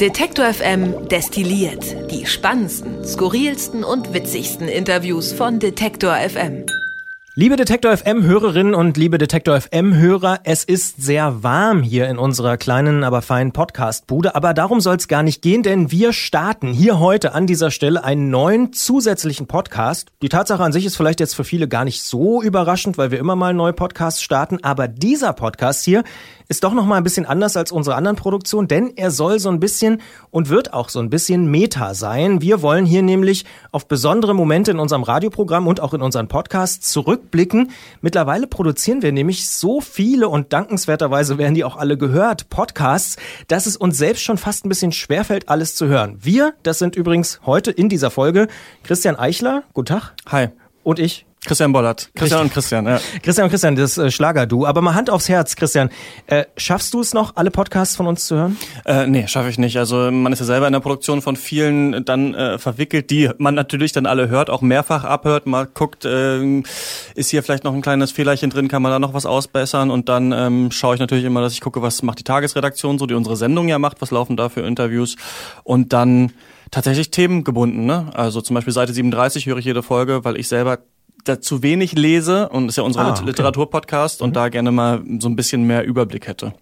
Detektor FM destilliert die spannendsten, skurrilsten und witzigsten Interviews von Detektor FM. Liebe Detektor FM Hörerinnen und liebe Detektor FM Hörer, es ist sehr warm hier in unserer kleinen, aber feinen Podcast Bude, aber darum soll es gar nicht gehen, denn wir starten hier heute an dieser Stelle einen neuen zusätzlichen Podcast. Die Tatsache an sich ist vielleicht jetzt für viele gar nicht so überraschend, weil wir immer mal neue Podcasts starten, aber dieser Podcast hier ist doch noch mal ein bisschen anders als unsere anderen Produktionen, denn er soll so ein bisschen und wird auch so ein bisschen Meta sein. Wir wollen hier nämlich auf besondere Momente in unserem Radioprogramm und auch in unseren Podcasts zurückblicken. Mittlerweile produzieren wir nämlich so viele und dankenswerterweise werden die auch alle gehört, Podcasts, dass es uns selbst schon fast ein bisschen schwerfällt, alles zu hören. Wir, das sind übrigens heute in dieser Folge Christian Eichler, guten Tag. Hi. Und ich, Christian Bollert. Christian Richtig. und Christian, ja. Christian und Christian, das äh, Schlager-Du. Aber mal Hand aufs Herz, Christian. Äh, schaffst du es noch, alle Podcasts von uns zu hören? Äh, nee, schaffe ich nicht. Also man ist ja selber in der Produktion von vielen dann äh, verwickelt, die man natürlich dann alle hört, auch mehrfach abhört, mal guckt, äh, ist hier vielleicht noch ein kleines Fehlerchen drin, kann man da noch was ausbessern und dann ähm, schaue ich natürlich immer, dass ich gucke, was macht die Tagesredaktion so, die unsere Sendung ja macht, was laufen da für Interviews und dann tatsächlich themengebunden. Ne? Also zum Beispiel Seite 37 höre ich jede Folge, weil ich selber da zu wenig lese und ist ja unser ah, okay. Literaturpodcast und mhm. da gerne mal so ein bisschen mehr Überblick hätte.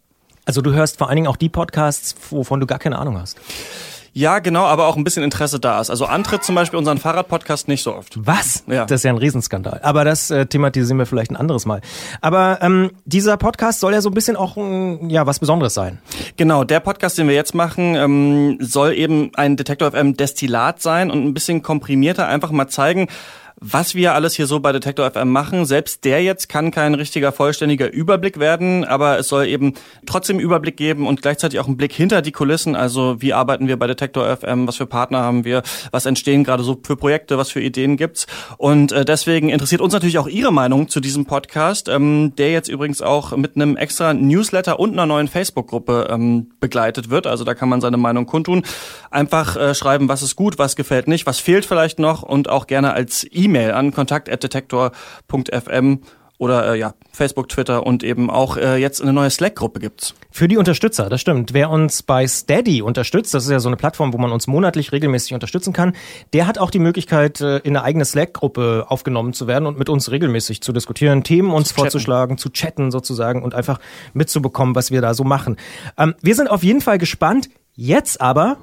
Also du hörst vor allen Dingen auch die Podcasts, wovon du gar keine Ahnung hast. Ja, genau, aber auch ein bisschen Interesse da ist. Also Antritt zum Beispiel unseren Fahrradpodcast nicht so oft. Was? Ja. Das ist ja ein Riesenskandal. Aber das äh, thematisieren wir vielleicht ein anderes Mal. Aber ähm, dieser Podcast soll ja so ein bisschen auch ein, ja was Besonderes sein. Genau, der Podcast, den wir jetzt machen, ähm, soll eben ein Detektor FM Destillat sein und ein bisschen komprimierter einfach mal zeigen, was wir alles hier so bei Detektor FM machen. Selbst der jetzt kann kein richtiger vollständiger Überblick werden, aber es soll eben trotzdem Überblick geben und gleichzeitig auch einen Blick hinter die Kulissen. Also wie arbeiten wir bei Detektor FM, was für Partner haben wir, was entstehen gerade so für Projekte, was für Ideen gibt's. Und äh, deswegen interessiert uns natürlich auch Ihre Meinung zu diesem Podcast, ähm, der jetzt übrigens auch mit einem extra Newsletter und einer neuen Facebook-Gruppe ähm, begleitet wird. Also da kann man seine Meinung kundtun. Einfach äh, schreiben, was ist gut, was gefällt nicht, was fehlt vielleicht noch und auch gerne als E-Mail E-Mail an kontakt@detektor.fm oder äh, ja, Facebook, Twitter und eben auch äh, jetzt eine neue Slack-Gruppe gibt's. Für die Unterstützer, das stimmt. Wer uns bei Steady unterstützt, das ist ja so eine Plattform, wo man uns monatlich regelmäßig unterstützen kann, der hat auch die Möglichkeit, äh, in eine eigene Slack-Gruppe aufgenommen zu werden und mit uns regelmäßig zu diskutieren, Themen uns zu vorzuschlagen, zu chatten sozusagen und einfach mitzubekommen, was wir da so machen. Ähm, wir sind auf jeden Fall gespannt. Jetzt aber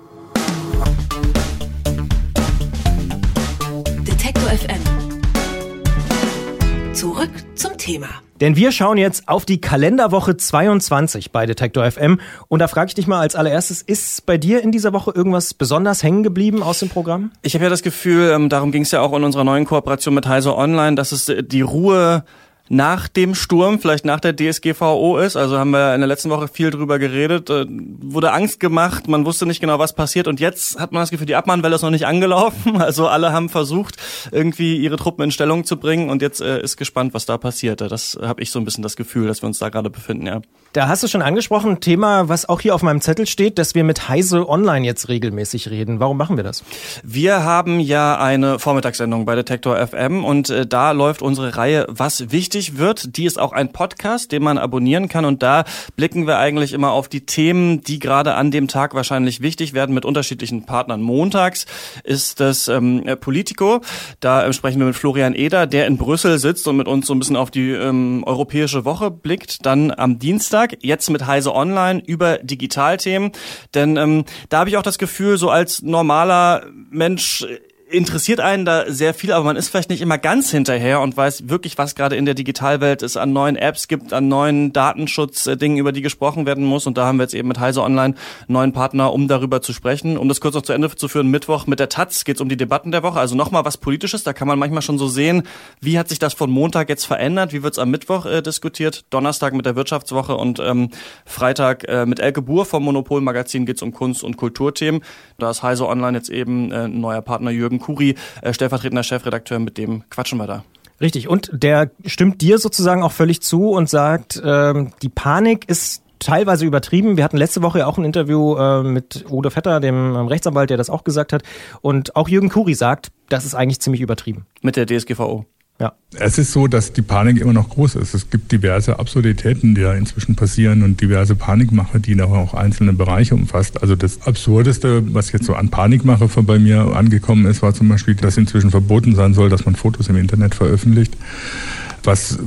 Zurück zum Thema. Denn wir schauen jetzt auf die Kalenderwoche 22 bei Detektor FM. Und da frage ich dich mal als allererstes, ist bei dir in dieser Woche irgendwas besonders hängen geblieben aus dem Programm? Ich habe ja das Gefühl, ähm, darum ging es ja auch in unserer neuen Kooperation mit Heise Online, dass es äh, die Ruhe nach dem Sturm, vielleicht nach der DSGVO ist. Also haben wir in der letzten Woche viel drüber geredet. Äh, wurde Angst gemacht, man wusste nicht genau, was passiert. Und jetzt hat man das Gefühl, die Abmahnwelle ist noch nicht angelaufen. Also alle haben versucht, irgendwie ihre Truppen in Stellung zu bringen. Und jetzt äh, ist gespannt, was da passiert. Das habe ich so ein bisschen das Gefühl, dass wir uns da gerade befinden, ja. Da hast du schon angesprochen, Thema, was auch hier auf meinem Zettel steht, dass wir mit Heise Online jetzt regelmäßig reden. Warum machen wir das? Wir haben ja eine Vormittagssendung bei Detektor FM und äh, da läuft unsere Reihe Was wichtig wird. Die ist auch ein Podcast, den man abonnieren kann und da blicken wir eigentlich immer auf die Themen, die gerade an dem Tag wahrscheinlich wichtig werden mit unterschiedlichen Partnern. Montags ist das ähm, Politico. Da äh, sprechen wir mit Florian Eder, der in Brüssel sitzt und mit uns so ein bisschen auf die ähm, europäische Woche blickt. Dann am Dienstag Dienstag, jetzt mit Heise Online über Digitalthemen. Denn ähm, da habe ich auch das Gefühl, so als normaler Mensch interessiert einen da sehr viel, aber man ist vielleicht nicht immer ganz hinterher und weiß wirklich, was gerade in der Digitalwelt es an neuen Apps gibt, an neuen Datenschutzdingen, über die gesprochen werden muss. Und da haben wir jetzt eben mit Heise Online neuen Partner, um darüber zu sprechen. Um das kurz noch zu Ende zu führen, Mittwoch mit der Taz geht es um die Debatten der Woche. Also nochmal was Politisches, da kann man manchmal schon so sehen, wie hat sich das von Montag jetzt verändert, wie wird es am Mittwoch äh, diskutiert, Donnerstag mit der Wirtschaftswoche und ähm, Freitag äh, mit Elke Buhr vom Monopol-Magazin geht es um Kunst- und Kulturthemen. Da ist Heise Online jetzt eben äh, neuer Partner Jürgen Kuri, äh, stellvertretender Chefredakteur, mit dem quatschen wir da. Richtig, und der stimmt dir sozusagen auch völlig zu und sagt, ähm, die Panik ist teilweise übertrieben. Wir hatten letzte Woche ja auch ein Interview äh, mit Udo Vetter, dem ähm, Rechtsanwalt, der das auch gesagt hat. Und auch Jürgen Kuri sagt, das ist eigentlich ziemlich übertrieben. Mit der DSGVO. Ja. Es ist so, dass die Panik immer noch groß ist. Es gibt diverse Absurditäten, die da inzwischen passieren und diverse Panikmache, die da auch einzelne Bereiche umfasst. Also das Absurdeste, was jetzt so an Panikmache bei mir angekommen ist, war zum Beispiel, dass inzwischen verboten sein soll, dass man Fotos im Internet veröffentlicht was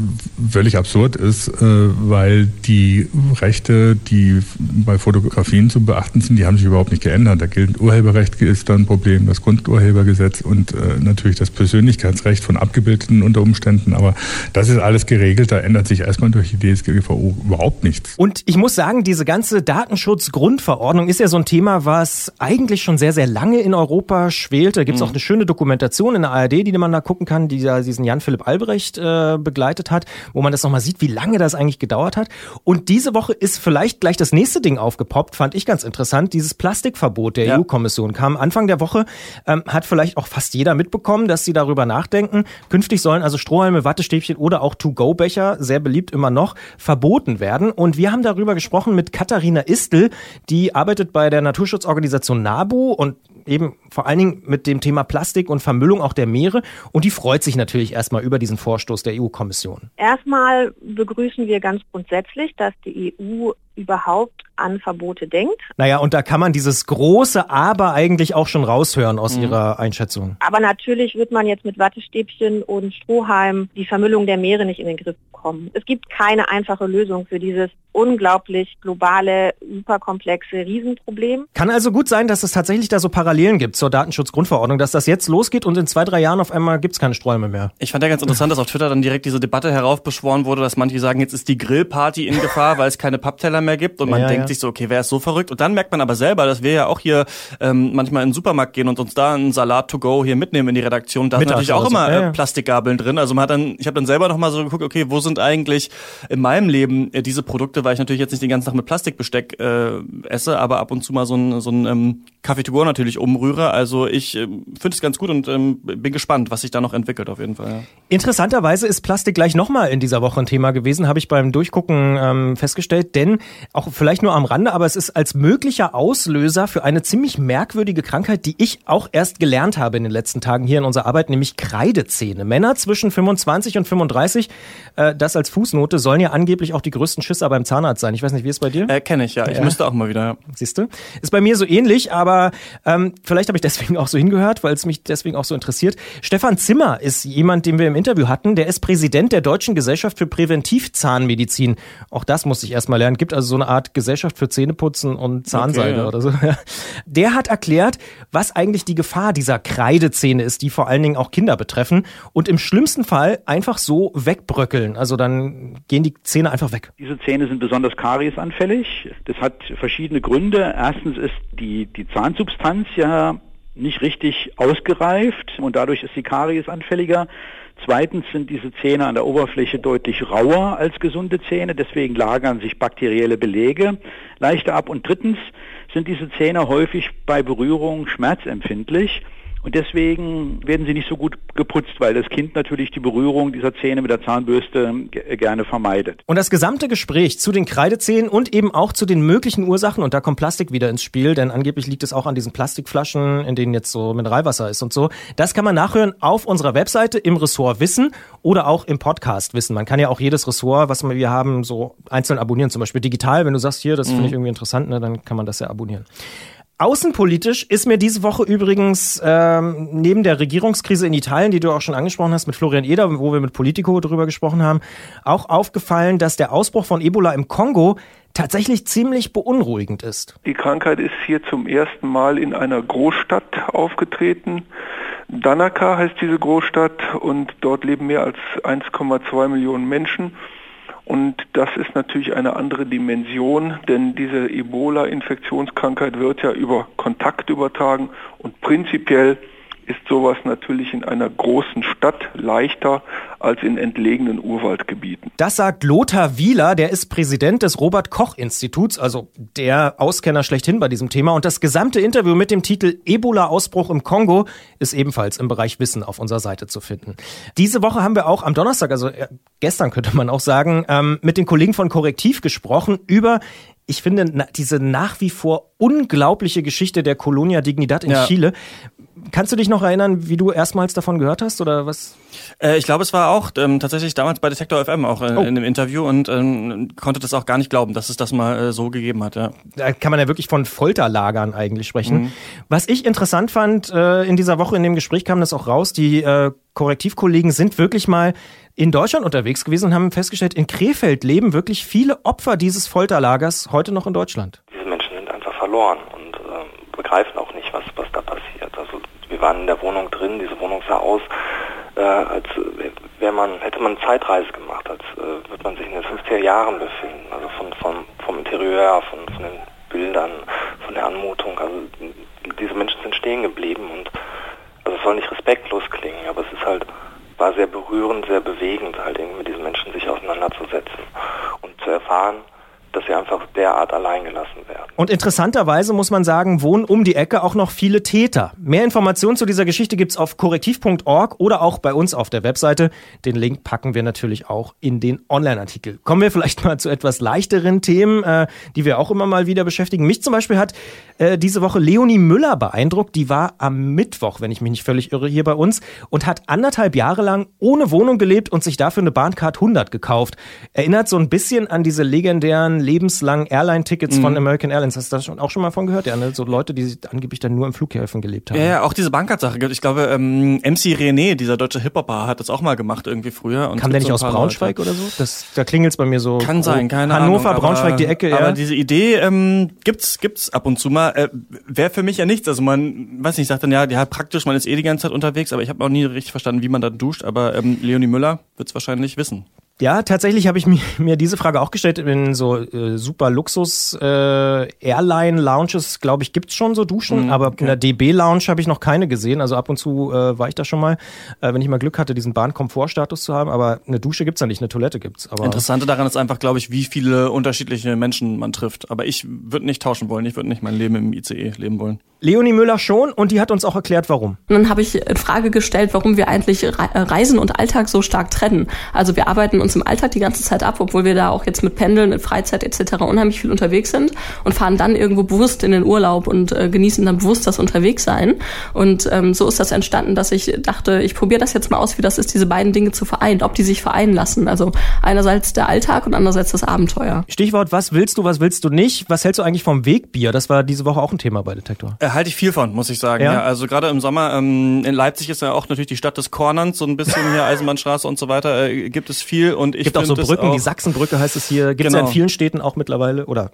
völlig absurd ist, äh, weil die Rechte, die bei Fotografien zu beachten sind, die haben sich überhaupt nicht geändert. Da gilt Urheberrecht ist da ein Problem, das Grundurhebergesetz und äh, natürlich das Persönlichkeitsrecht von Abgebildeten unter Umständen. Aber das ist alles geregelt. Da ändert sich erstmal durch die DSGVO überhaupt nichts. Und ich muss sagen, diese ganze Datenschutzgrundverordnung ist ja so ein Thema, was eigentlich schon sehr, sehr lange in Europa schwelt. Da gibt es mhm. auch eine schöne Dokumentation in der ARD, die man da gucken kann, die ja diesen Jan-Philipp Albrecht äh, begleitet hat, wo man das nochmal sieht, wie lange das eigentlich gedauert hat. Und diese Woche ist vielleicht gleich das nächste Ding aufgepoppt, fand ich ganz interessant. Dieses Plastikverbot der ja. EU-Kommission kam Anfang der Woche, ähm, hat vielleicht auch fast jeder mitbekommen, dass sie darüber nachdenken. Künftig sollen also Strohhalme, Wattestäbchen oder auch To-Go-Becher, sehr beliebt immer noch, verboten werden. Und wir haben darüber gesprochen mit Katharina Istel, die arbeitet bei der Naturschutzorganisation NABU und eben vor allen Dingen mit dem Thema Plastik und Vermüllung auch der Meere. Und die freut sich natürlich erstmal über diesen Vorstoß der EU-Kommission. Erstmal begrüßen wir ganz grundsätzlich, dass die EU überhaupt an Verbote denkt. Naja, und da kann man dieses große Aber eigentlich auch schon raushören aus mhm. Ihrer Einschätzung. Aber natürlich wird man jetzt mit Wattestäbchen und Strohhalm die Vermüllung der Meere nicht in den Griff bekommen. Es gibt keine einfache Lösung für dieses unglaublich globale, superkomplexe Riesenproblem. Kann also gut sein, dass es tatsächlich da so Parallelen gibt zur Datenschutzgrundverordnung, dass das jetzt losgeht und in zwei, drei Jahren auf einmal gibt es keine Sträume mehr. Ich fand ja ganz interessant, dass auf Twitter dann direkt diese Debatte heraufbeschworen wurde, dass manche sagen, jetzt ist die Grillparty in Gefahr, weil es keine Pappteller mehr gibt und man ja, denkt ja. sich so, okay, wer ist so verrückt? Und dann merkt man aber selber, dass wir ja auch hier ähm, manchmal in den Supermarkt gehen und uns da einen Salat to go hier mitnehmen in die Redaktion. Da sind natürlich auch immer äh, Plastikgabeln drin. Also man hat dann, ich habe dann selber noch mal so geguckt, okay, wo sind eigentlich in meinem Leben äh, diese Produkte, weil ich natürlich jetzt nicht den ganzen Tag mit Plastikbesteck äh, esse, aber ab und zu mal so ein, so ein ähm, Kaffee to go natürlich umrühre. Also ich äh, finde es ganz gut und ähm, bin gespannt, was sich da noch entwickelt auf jeden Fall. Ja. Interessanterweise ist Plastik gleich nochmal in dieser Woche ein Thema gewesen, habe ich beim Durchgucken ähm, festgestellt, denn auch vielleicht nur am Rande, aber es ist als möglicher Auslöser für eine ziemlich merkwürdige Krankheit, die ich auch erst gelernt habe in den letzten Tagen hier in unserer Arbeit, nämlich Kreidezähne. Männer zwischen 25 und 35, äh, das als Fußnote, sollen ja angeblich auch die größten Schisser beim Zahnarzt sein. Ich weiß nicht, wie ist es bei dir? Äh, Kenne ich, ja. Ich ja. müsste auch mal wieder. Ja. Siehst du? Ist bei mir so ähnlich, aber ähm, vielleicht habe ich deswegen auch so hingehört, weil es mich deswegen auch so interessiert. Stefan Zimmer ist jemand, den wir im Interview hatten. Der ist Präsident der Deutschen Gesellschaft für Präventivzahnmedizin. Auch das muss ich erstmal lernen. Gibt also so eine Art Gesellschaft für Zähneputzen und Zahnseide okay, ja. oder so. Der hat erklärt, was eigentlich die Gefahr dieser Kreidezähne ist, die vor allen Dingen auch Kinder betreffen und im schlimmsten Fall einfach so wegbröckeln. Also dann gehen die Zähne einfach weg. Diese Zähne sind besonders kariesanfällig. Das hat verschiedene Gründe. Erstens ist die, die Zahnsubstanz ja nicht richtig ausgereift und dadurch ist die Karies anfälliger. Zweitens sind diese Zähne an der Oberfläche deutlich rauer als gesunde Zähne, deswegen lagern sich bakterielle Belege leichter ab. Und drittens sind diese Zähne häufig bei Berührung schmerzempfindlich und deswegen werden sie nicht so gut geputzt, weil das Kind natürlich die Berührung dieser Zähne mit der Zahnbürste gerne vermeidet. Und das gesamte Gespräch zu den Kreidezähnen und eben auch zu den möglichen Ursachen, und da kommt Plastik wieder ins Spiel, denn angeblich liegt es auch an diesen Plastikflaschen, in denen jetzt so Mineralwasser ist und so. Das kann man nachhören auf unserer Webseite im Ressort Wissen oder auch im Podcast Wissen. Man kann ja auch jedes Ressort, was wir haben, so einzeln abonnieren, zum Beispiel digital. Wenn du sagst, hier, das mhm. finde ich irgendwie interessant, ne, dann kann man das ja abonnieren. Außenpolitisch ist mir diese Woche übrigens ähm, neben der Regierungskrise in Italien, die du auch schon angesprochen hast mit Florian Eder, wo wir mit Politico darüber gesprochen haben, auch aufgefallen, dass der Ausbruch von Ebola im Kongo tatsächlich ziemlich beunruhigend ist. Die Krankheit ist hier zum ersten Mal in einer Großstadt aufgetreten. Danaka heißt diese Großstadt und dort leben mehr als 1,2 Millionen Menschen. Und das ist natürlich eine andere Dimension, denn diese Ebola-Infektionskrankheit wird ja über Kontakt übertragen und prinzipiell ist sowas natürlich in einer großen Stadt leichter als in entlegenen Urwaldgebieten. Das sagt Lothar Wieler, der ist Präsident des Robert Koch Instituts, also der Auskenner schlechthin bei diesem Thema. Und das gesamte Interview mit dem Titel Ebola-Ausbruch im Kongo ist ebenfalls im Bereich Wissen auf unserer Seite zu finden. Diese Woche haben wir auch am Donnerstag, also äh, gestern könnte man auch sagen, ähm, mit den Kollegen von Korrektiv gesprochen über ich finde diese nach wie vor unglaubliche Geschichte der Colonia Dignidad in ja. Chile kannst du dich noch erinnern, wie du erstmals davon gehört hast oder was? Äh, ich glaube, es war auch ähm, tatsächlich damals bei Detektor FM auch äh, oh. in dem Interview und ähm, konnte das auch gar nicht glauben, dass es das mal äh, so gegeben hat. Ja. Da kann man ja wirklich von Folterlagern eigentlich sprechen. Mhm. Was ich interessant fand äh, in dieser Woche in dem Gespräch kam das auch raus. Die äh, Korrektivkollegen sind wirklich mal in Deutschland unterwegs gewesen und haben festgestellt, in Krefeld leben wirklich viele Opfer dieses Folterlagers heute noch in Deutschland. Diese Menschen sind einfach verloren und äh, begreifen auch nicht, was, was da passiert. Also wir waren in der Wohnung drin, diese Wohnung sah aus, äh, als wäre man, hätte man eine Zeitreise gemacht, als äh, würde man sich in den 50er Jahren befinden. Also von, von, vom Interieur, von, von den Bildern, von der Anmutung. Also diese Menschen sind stehen geblieben und also es soll nicht respektlos klingen, aber es ist halt, war sehr berührend, sehr bewegend, halt irgendwie mit diesen Menschen sich auseinanderzusetzen und zu erfahren, dass sie einfach derart allein gelassen. Und interessanterweise muss man sagen, wohnen um die Ecke auch noch viele Täter. Mehr Informationen zu dieser Geschichte gibt's auf korrektiv.org oder auch bei uns auf der Webseite. Den Link packen wir natürlich auch in den Online-Artikel. Kommen wir vielleicht mal zu etwas leichteren Themen, äh, die wir auch immer mal wieder beschäftigen. Mich zum Beispiel hat äh, diese Woche Leonie Müller beeindruckt. Die war am Mittwoch, wenn ich mich nicht völlig irre, hier bei uns und hat anderthalb Jahre lang ohne Wohnung gelebt und sich dafür eine Bahncard 100 gekauft. Erinnert so ein bisschen an diese legendären lebenslangen Airline-Tickets mhm. von American Airlines. Hast du das auch schon mal von gehört? Ja, ne? so Leute, die angeblich dann nur im Flughäfen gelebt haben. Ja, ja auch diese Bahncard-Sache. Ich glaube, ähm, MC René, dieser deutsche Hip-Hopper, hat das auch mal gemacht irgendwie früher. Und Kam der nicht aus Braunschweig Leute. oder so? Das, da klingelt's bei mir so. Kann sein, keine Hannover, Ahnung. Hannover, Braunschweig, die Ecke. Ja. Aber diese Idee ähm, gibt's gibt's ab und zu mal. Äh, Wäre für mich ja nichts. Also man, weiß nicht, sagt dann ja, ja praktisch, man ist eh die ganze Zeit unterwegs, aber ich habe auch nie richtig verstanden, wie man da duscht. Aber ähm, Leonie Müller wird's wahrscheinlich wissen. Ja, tatsächlich habe ich mir, mir diese Frage auch gestellt. In so äh, super Luxus äh, Airline Lounges, glaube ich, gibt's schon so Duschen, mm, aber okay. in der DB Lounge habe ich noch keine gesehen. Also ab und zu äh, war ich da schon mal, äh, wenn ich mal Glück hatte, diesen Bahnkomfortstatus zu haben. Aber eine Dusche gibt's da nicht, eine Toilette gibt's. Aber Interessante daran ist einfach, glaube ich, wie viele unterschiedliche Menschen man trifft. Aber ich würde nicht tauschen wollen. Ich würde nicht mein Leben im ICE leben wollen. Leonie Müller schon und die hat uns auch erklärt, warum. Und dann habe ich in Frage gestellt, warum wir eigentlich Reisen und Alltag so stark trennen. Also wir arbeiten uns im Alltag die ganze Zeit ab, obwohl wir da auch jetzt mit Pendeln, mit Freizeit etc. unheimlich viel unterwegs sind und fahren dann irgendwo bewusst in den Urlaub und äh, genießen dann bewusst das Unterwegssein. Und ähm, so ist das entstanden, dass ich dachte, ich probiere das jetzt mal aus, wie das ist, diese beiden Dinge zu vereinen, ob die sich vereinen lassen. Also einerseits der Alltag und andererseits das Abenteuer. Stichwort, was willst du, was willst du nicht? Was hältst du eigentlich vom Wegbier? Das war diese Woche auch ein Thema bei Detektor. Äh, halte ich viel von, muss ich sagen. Ja. ja also gerade im Sommer, ähm, in Leipzig ist ja auch natürlich die Stadt des Cornerns, so ein bisschen hier Eisenbahnstraße und so weiter, äh, gibt es viel. Und ich gibt auch so Brücken, auch, die Sachsenbrücke heißt es hier. Gibt es genau. ja in genau. vielen Städten auch mittlerweile, oder?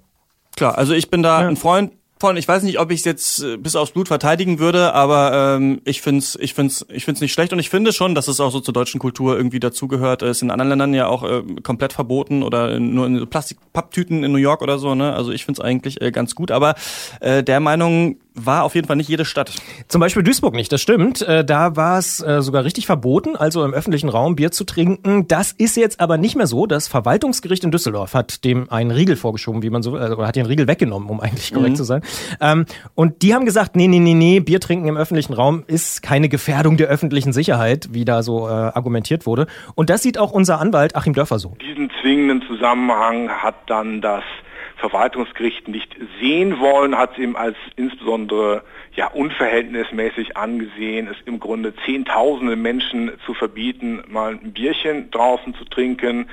Klar, also ich bin da ja. ein Freund von, ich weiß nicht, ob ich es jetzt äh, bis aufs Blut verteidigen würde, aber ähm, ich find's, ich find's, ich find's nicht schlecht und ich finde schon, dass es auch so zur deutschen Kultur irgendwie dazugehört. Es ist in anderen Ländern ja auch äh, komplett verboten oder nur in Plastikpapptüten in New York oder so. Ne? Also ich find's eigentlich äh, ganz gut, aber äh, der Meinung war auf jeden Fall nicht jede Stadt. Zum Beispiel Duisburg nicht, das stimmt. Äh, da war es äh, sogar richtig verboten, also im öffentlichen Raum Bier zu trinken. Das ist jetzt aber nicht mehr so. Das Verwaltungsgericht in Düsseldorf hat dem einen Riegel vorgeschoben, wie man so, äh, oder hat den Riegel weggenommen, um eigentlich korrekt mhm. zu sein. Ähm, und die haben gesagt, nee, nee, nee, nee, Bier trinken im öffentlichen Raum ist keine Gefährdung der öffentlichen Sicherheit, wie da so argumentiert wurde. Und das sieht auch unser Anwalt Achim Dörfer so. Diesen zwingenden Zusammenhang hat dann das Verwaltungsgericht nicht sehen wollen, hat es ihm als insbesondere ja, unverhältnismäßig angesehen, es im Grunde Zehntausende Menschen zu verbieten, mal ein Bierchen draußen zu trinken,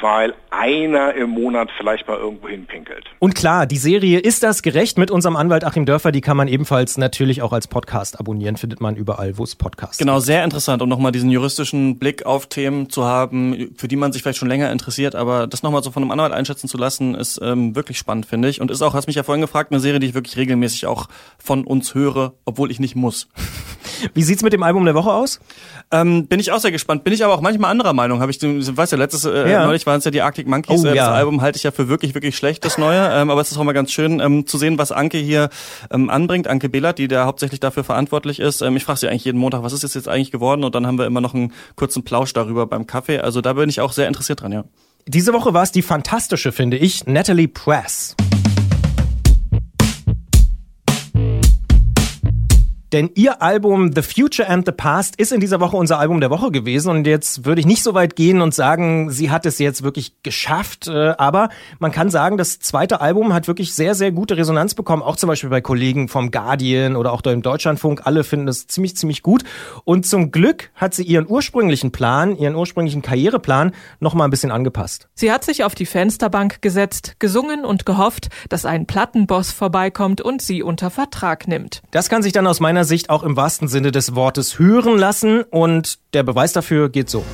weil einer im Monat vielleicht mal irgendwo hinpinkelt. Und klar, die Serie Ist das gerecht mit unserem Anwalt Achim Dörfer, die kann man ebenfalls natürlich auch als Podcast abonnieren, findet man überall, wo es Podcasts Genau, sehr interessant, um nochmal diesen juristischen Blick auf Themen zu haben, für die man sich vielleicht schon länger interessiert, aber das nochmal so von einem Anwalt einschätzen zu lassen, ist ähm, wirklich spannend, finde ich. Und ist auch, hast mich ja vorhin gefragt, eine Serie, die ich wirklich regelmäßig auch von uns höre höre, obwohl ich nicht muss. Wie sieht's mit dem Album der Woche aus? Ähm, bin ich auch sehr gespannt. Bin ich aber auch manchmal anderer Meinung. Habe ich, weißt ja, letztes äh, ja. neulich waren es ja die Arctic Monkeys. Oh, äh, das ja. Album halte ich ja für wirklich, wirklich schlecht, das neue. Ähm, aber es ist auch mal ganz schön ähm, zu sehen, was Anke hier ähm, anbringt. Anke Behlert, die da hauptsächlich dafür verantwortlich ist. Ähm, ich frage sie eigentlich jeden Montag, was ist es jetzt eigentlich geworden? Und dann haben wir immer noch einen kurzen Plausch darüber beim Kaffee. Also da bin ich auch sehr interessiert dran, ja. Diese Woche war es die fantastische, finde ich, Natalie Press. Denn ihr Album The Future and the Past ist in dieser Woche unser Album der Woche gewesen. Und jetzt würde ich nicht so weit gehen und sagen, sie hat es jetzt wirklich geschafft. Äh, aber man kann sagen, das zweite Album hat wirklich sehr, sehr gute Resonanz bekommen. Auch zum Beispiel bei Kollegen vom Guardian oder auch da im Deutschlandfunk. Alle finden es ziemlich, ziemlich gut. Und zum Glück hat sie ihren ursprünglichen Plan, ihren ursprünglichen Karriereplan noch mal ein bisschen angepasst. Sie hat sich auf die Fensterbank gesetzt, gesungen und gehofft, dass ein Plattenboss vorbeikommt und sie unter Vertrag nimmt. Das kann sich dann aus meiner Sicht auch im wahrsten Sinne des Wortes hören lassen und der Beweis dafür geht so.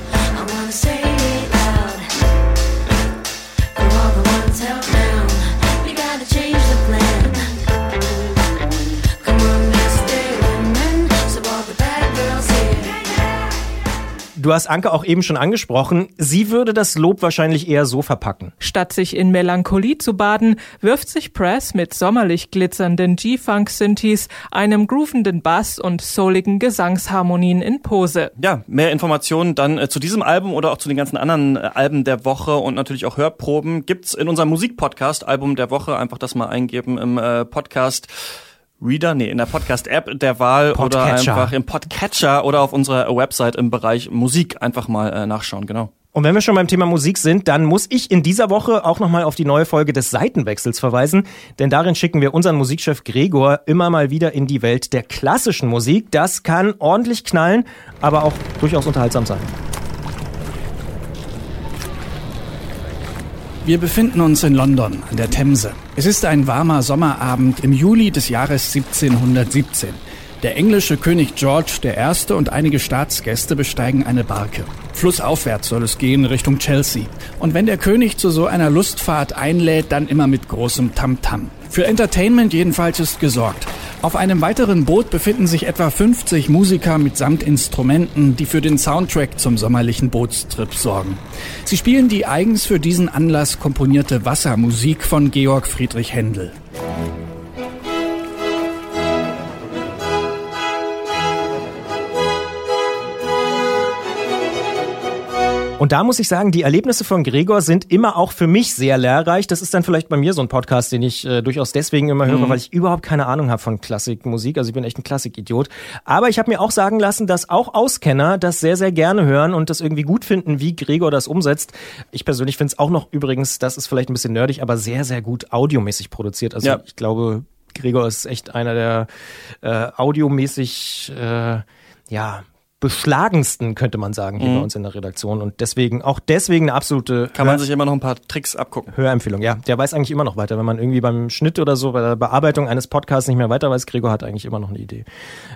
Du hast Anke auch eben schon angesprochen. Sie würde das Lob wahrscheinlich eher so verpacken. Statt sich in Melancholie zu baden, wirft sich Press mit sommerlich glitzernden G-Funk-Synthes, einem groovenden Bass und souligen Gesangsharmonien in Pose. Ja, mehr Informationen dann äh, zu diesem Album oder auch zu den ganzen anderen äh, Alben der Woche und natürlich auch Hörproben gibt's in unserem Musikpodcast Album der Woche. Einfach das mal eingeben im äh, Podcast. Reader, nee, in der Podcast-App der Wahl Podcatcher. oder einfach im Podcatcher oder auf unserer Website im Bereich Musik einfach mal äh, nachschauen, genau. Und wenn wir schon beim Thema Musik sind, dann muss ich in dieser Woche auch nochmal auf die neue Folge des Seitenwechsels verweisen, denn darin schicken wir unseren Musikchef Gregor immer mal wieder in die Welt der klassischen Musik. Das kann ordentlich knallen, aber auch durchaus unterhaltsam sein. Wir befinden uns in London an der Themse. Es ist ein warmer Sommerabend im Juli des Jahres 1717. Der englische König George I. und einige Staatsgäste besteigen eine Barke. Flussaufwärts soll es gehen Richtung Chelsea. Und wenn der König zu so einer Lustfahrt einlädt, dann immer mit großem Tamtam. Für Entertainment jedenfalls ist gesorgt. Auf einem weiteren Boot befinden sich etwa 50 Musiker mitsamt Instrumenten, die für den Soundtrack zum sommerlichen Bootstrip sorgen. Sie spielen die eigens für diesen Anlass komponierte Wassermusik von Georg Friedrich Händel. Und da muss ich sagen, die Erlebnisse von Gregor sind immer auch für mich sehr lehrreich. Das ist dann vielleicht bei mir so ein Podcast, den ich äh, durchaus deswegen immer höre, Mhm. weil ich überhaupt keine Ahnung habe von Klassikmusik. Also ich bin echt ein Klassikidiot. Aber ich habe mir auch sagen lassen, dass auch Auskenner das sehr, sehr gerne hören und das irgendwie gut finden, wie Gregor das umsetzt. Ich persönlich finde es auch noch übrigens, das ist vielleicht ein bisschen nerdig, aber sehr, sehr gut audiomäßig produziert. Also Ja. ich glaube, Gregor ist echt einer der äh, audiomäßig, äh, ja, beschlagensten, könnte man sagen, hier Mhm. bei uns in der Redaktion. Und deswegen, auch deswegen eine absolute Kann man Hör- sich immer noch ein paar Tricks abgucken. Hörempfehlung. Ja, der weiß eigentlich immer noch weiter. Wenn man irgendwie beim Schnitt oder so, bei der Bearbeitung eines Podcasts nicht mehr weiter weiß, Gregor hat eigentlich immer noch eine Idee.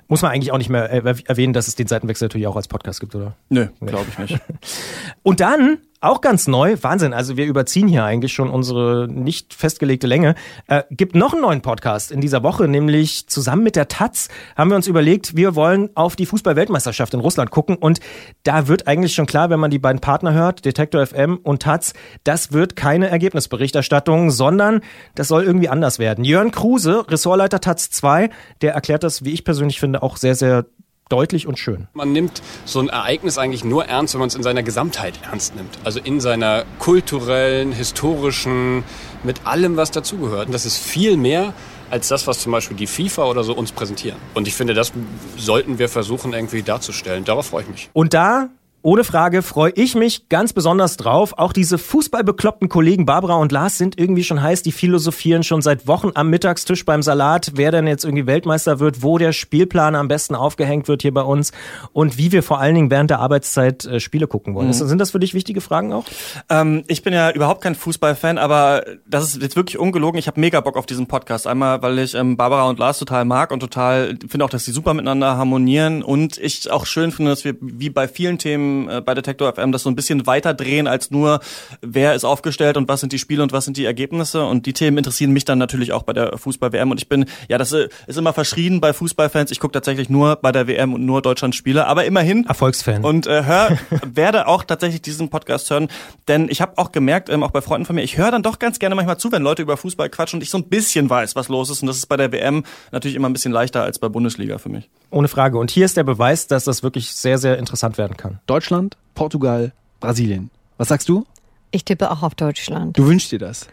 Muss man eigentlich auch nicht mehr äh, erwähnen, dass es den Seitenwechsel natürlich auch als Podcast gibt, oder? Nö, glaube ich nicht. Und dann, auch ganz neu, Wahnsinn, also wir überziehen hier eigentlich schon unsere nicht festgelegte Länge, äh, gibt noch einen neuen Podcast in dieser Woche, nämlich zusammen mit der Taz haben wir uns überlegt, wir wollen auf die Fußball-Weltmeisterschaft in Russland gucken und da wird eigentlich schon klar, wenn man die beiden Partner hört, Detektor FM und Taz, das wird keine Ergebnisberichterstattung, sondern das soll irgendwie anders werden. Jörn Kruse, Ressortleiter Taz 2, der erklärt das, wie ich persönlich finde, auch sehr, sehr deutlich und schön. Man nimmt so ein Ereignis eigentlich nur ernst, wenn man es in seiner Gesamtheit ernst nimmt. Also in seiner kulturellen, historischen, mit allem, was dazugehört. Und das ist viel mehr als das, was zum Beispiel die FIFA oder so uns präsentieren. Und ich finde, das sollten wir versuchen irgendwie darzustellen. Darauf freue ich mich. Und da, ohne Frage, freue ich mich ganz besonders drauf. Auch diese fußballbekloppten Kollegen Barbara und Lars sind irgendwie schon heiß. Die philosophieren schon seit Wochen am Mittagstisch beim Salat, wer denn jetzt irgendwie Weltmeister wird, wo der Spielplan am besten aufgehängt wird hier bei uns und wie wir vor allen Dingen während der Arbeitszeit äh, Spiele gucken wollen. Mhm. Sind das für dich wichtige Fragen auch? Ähm, ich bin ja überhaupt kein Fußballfan, aber das ist jetzt wirklich ungelogen. Ich habe mega Bock auf diesen Podcast. Einmal, weil ich ähm, Barbara und Lars total mag und total finde auch, dass sie super miteinander harmonieren und ich auch schön finde, dass wir wie bei vielen Themen äh, bei Detektor FM das so ein bisschen weiter drehen als nur, wer ist aufgestellt und was sind die Spiele und was sind die Ergebnisse. Und die Themen interessieren mich dann natürlich auch bei der Fußball-WM. Und ich bin, ja, das äh, ist immer verschrien bei Fußballfans. Ich gucke tatsächlich nur bei der WM und nur Deutschland-Spiele, aber immerhin. Erfolgsfan. Und äh, hör, werde auch tatsächlich diesen Podcast hören, denn ich habe auch gemerkt, ähm, auch bei Freunden von mir, ich höre dann doch ganz gerne manchmal zu, wenn Leute über Fußball quatschen und ich so ein bisschen weiß, was los ist. Und das ist bei der WM natürlich immer ein bisschen leichter als bei Bundesliga für mich. Ohne Frage. Und hier ist der Beweis, dass das wirklich sehr, sehr interessant werden kann. Deutschland, Portugal, Brasilien. Was sagst du? Ich tippe auch auf Deutschland. Du wünschst dir das.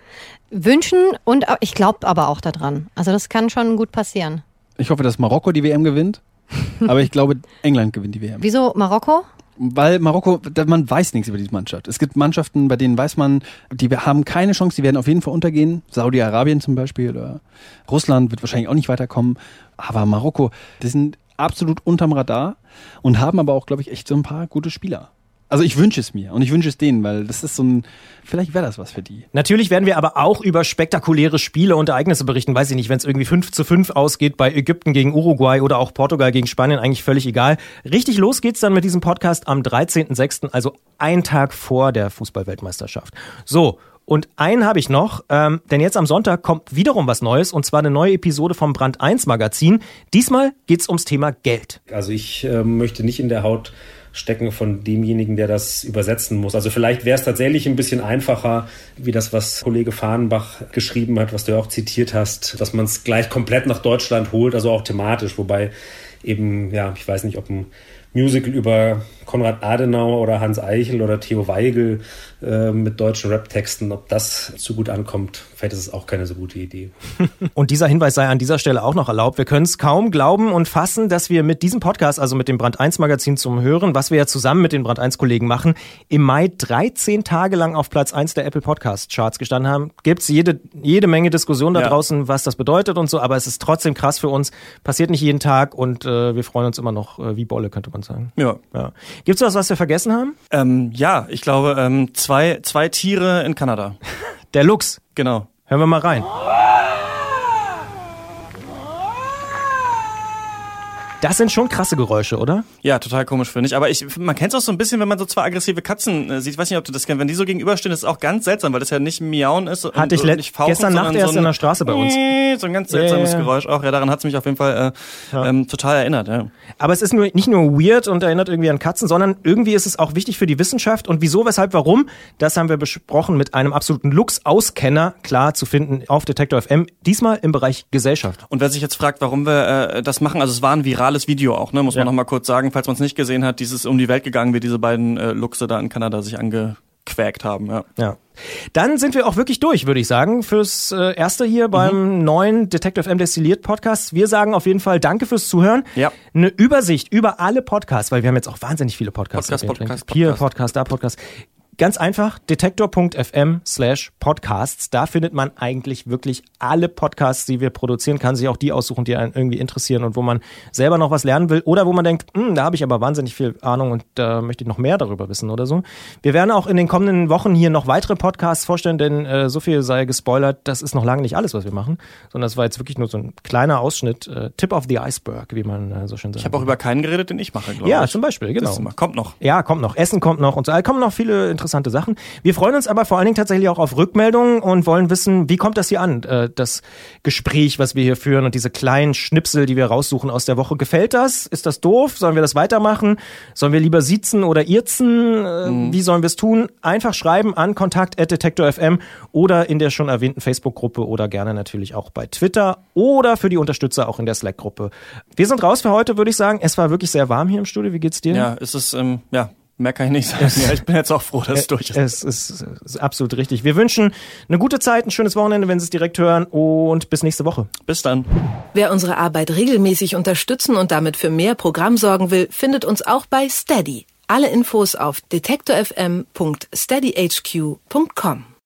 Wünschen und ich glaube aber auch daran. Also das kann schon gut passieren. Ich hoffe, dass Marokko die WM gewinnt. Aber ich glaube, England gewinnt die WM. Wieso Marokko? Weil Marokko, man weiß nichts über diese Mannschaft. Es gibt Mannschaften, bei denen weiß man, die haben keine Chance, die werden auf jeden Fall untergehen. Saudi-Arabien zum Beispiel oder Russland wird wahrscheinlich auch nicht weiterkommen. Aber Marokko, die sind absolut unterm Radar und haben aber auch, glaube ich, echt so ein paar gute Spieler. Also ich wünsche es mir und ich wünsche es denen, weil das ist so ein, vielleicht wäre das was für die. Natürlich werden wir aber auch über spektakuläre Spiele und Ereignisse berichten. Weiß ich nicht, wenn es irgendwie 5 zu 5 ausgeht bei Ägypten gegen Uruguay oder auch Portugal gegen Spanien, eigentlich völlig egal. Richtig los geht's dann mit diesem Podcast am 13.06., also ein Tag vor der Fußballweltmeisterschaft. So, und einen habe ich noch, ähm, denn jetzt am Sonntag kommt wiederum was Neues und zwar eine neue Episode vom Brand 1 Magazin. Diesmal geht's ums Thema Geld. Also ich äh, möchte nicht in der Haut stecken von demjenigen, der das übersetzen muss. Also vielleicht wäre es tatsächlich ein bisschen einfacher, wie das, was Kollege Fahrenbach geschrieben hat, was du ja auch zitiert hast, dass man es gleich komplett nach Deutschland holt, also auch thematisch, wobei eben, ja, ich weiß nicht, ob ein Musical über Konrad Adenauer oder Hans Eichel oder Theo Weigel äh, mit deutschen Rap-Texten, ob das zu gut ankommt, vielleicht ist es auch keine so gute Idee. Und dieser Hinweis sei an dieser Stelle auch noch erlaubt. Wir können es kaum glauben und fassen, dass wir mit diesem Podcast, also mit dem Brand 1 Magazin zum Hören, was wir ja zusammen mit den Brand 1 Kollegen machen, im Mai 13 Tage lang auf Platz 1 der Apple Podcast Charts gestanden haben. Gibt's jede, jede Menge Diskussion da ja. draußen, was das bedeutet und so, aber es ist trotzdem krass für uns. Passiert nicht jeden Tag und äh, wir freuen uns immer noch äh, wie Bolle, könnte man sagen. Ja. ja. Gibt's was, was wir vergessen haben? Ähm, ja, ich glaube, ähm, zwei, zwei Tiere in Kanada. Der Luchs. Genau. Hören wir mal rein. Das sind schon krasse Geräusche, oder? Ja, total komisch finde ich. Aber ich, man kennt es auch so ein bisschen, wenn man so zwei aggressive Katzen äh, sieht. Ich weiß nicht, ob du das kennst. Wenn die so gegenüberstehen, ist es auch ganz seltsam, weil das ja nicht miauen ist. Hatte ich nicht fauchen, gestern Nacht erst so in der Straße bei uns. So ein ganz seltsames yeah. Geräusch auch. Ja, daran hat es mich auf jeden Fall äh, ja. ähm, total erinnert. Ja. Aber es ist nur, nicht nur weird und erinnert irgendwie an Katzen, sondern irgendwie ist es auch wichtig für die Wissenschaft. Und wieso, weshalb, warum? Das haben wir besprochen mit einem absoluten Lux-Auskenner, klar zu finden auf Detektor FM. Diesmal im Bereich Gesellschaft. Und wer sich jetzt fragt, warum wir äh, das machen, also es war ein virales Video auch, ne? Muss ja. man noch mal kurz sagen, falls man es nicht gesehen hat, dieses um die Welt gegangen, wie diese beiden äh, Luchse da in Kanada sich angequäkt haben. Ja. ja. Dann sind wir auch wirklich durch, würde ich sagen, fürs äh, erste hier beim mhm. neuen Detective M Destilliert Podcast. Wir sagen auf jeden Fall Danke fürs Zuhören. Ja. Eine Übersicht über alle Podcasts, weil wir haben jetzt auch wahnsinnig viele Podcasts. Podcast, Podcast, Podcast. Hier Podcast, da Podcast. Ganz einfach, detektor.fm slash podcasts. Da findet man eigentlich wirklich alle Podcasts, die wir produzieren, kann sich auch die aussuchen, die einen irgendwie interessieren und wo man selber noch was lernen will oder wo man denkt, hm, da habe ich aber wahnsinnig viel Ahnung und da möchte ich noch mehr darüber wissen oder so. Wir werden auch in den kommenden Wochen hier noch weitere Podcasts vorstellen, denn äh, so viel sei gespoilert, das ist noch lange nicht alles, was wir machen, sondern das war jetzt wirklich nur so ein kleiner Ausschnitt, äh, Tip of the Iceberg, wie man äh, so schön sagt. Ich habe auch über keinen geredet, den ich mache, glaube ja, ich. Ja, zum Beispiel, genau. Kommt noch. Ja, kommt noch. Essen kommt noch und so. Da kommen noch viele interessante interessante Sachen. Wir freuen uns aber vor allen Dingen tatsächlich auch auf Rückmeldungen und wollen wissen, wie kommt das hier an, äh, das Gespräch, was wir hier führen und diese kleinen Schnipsel, die wir raussuchen aus der Woche. Gefällt das? Ist das doof? Sollen wir das weitermachen? Sollen wir lieber sitzen oder irzen? Äh, mhm. Wie sollen wir es tun? Einfach schreiben an kontakt.detektor.fm oder in der schon erwähnten Facebook-Gruppe oder gerne natürlich auch bei Twitter oder für die Unterstützer auch in der Slack-Gruppe. Wir sind raus für heute, würde ich sagen. Es war wirklich sehr warm hier im Studio. Wie geht's dir? Ja, es ist, ähm, ja, Mehr kann ich nicht sagen. Ja, ich bin jetzt auch froh, dass es durch ist. Es ist, ist absolut richtig. Wir wünschen eine gute Zeit, ein schönes Wochenende, wenn Sie es direkt hören und bis nächste Woche. Bis dann. Wer unsere Arbeit regelmäßig unterstützen und damit für mehr Programm sorgen will, findet uns auch bei Steady. Alle Infos auf detektorfm.steadyhq.com.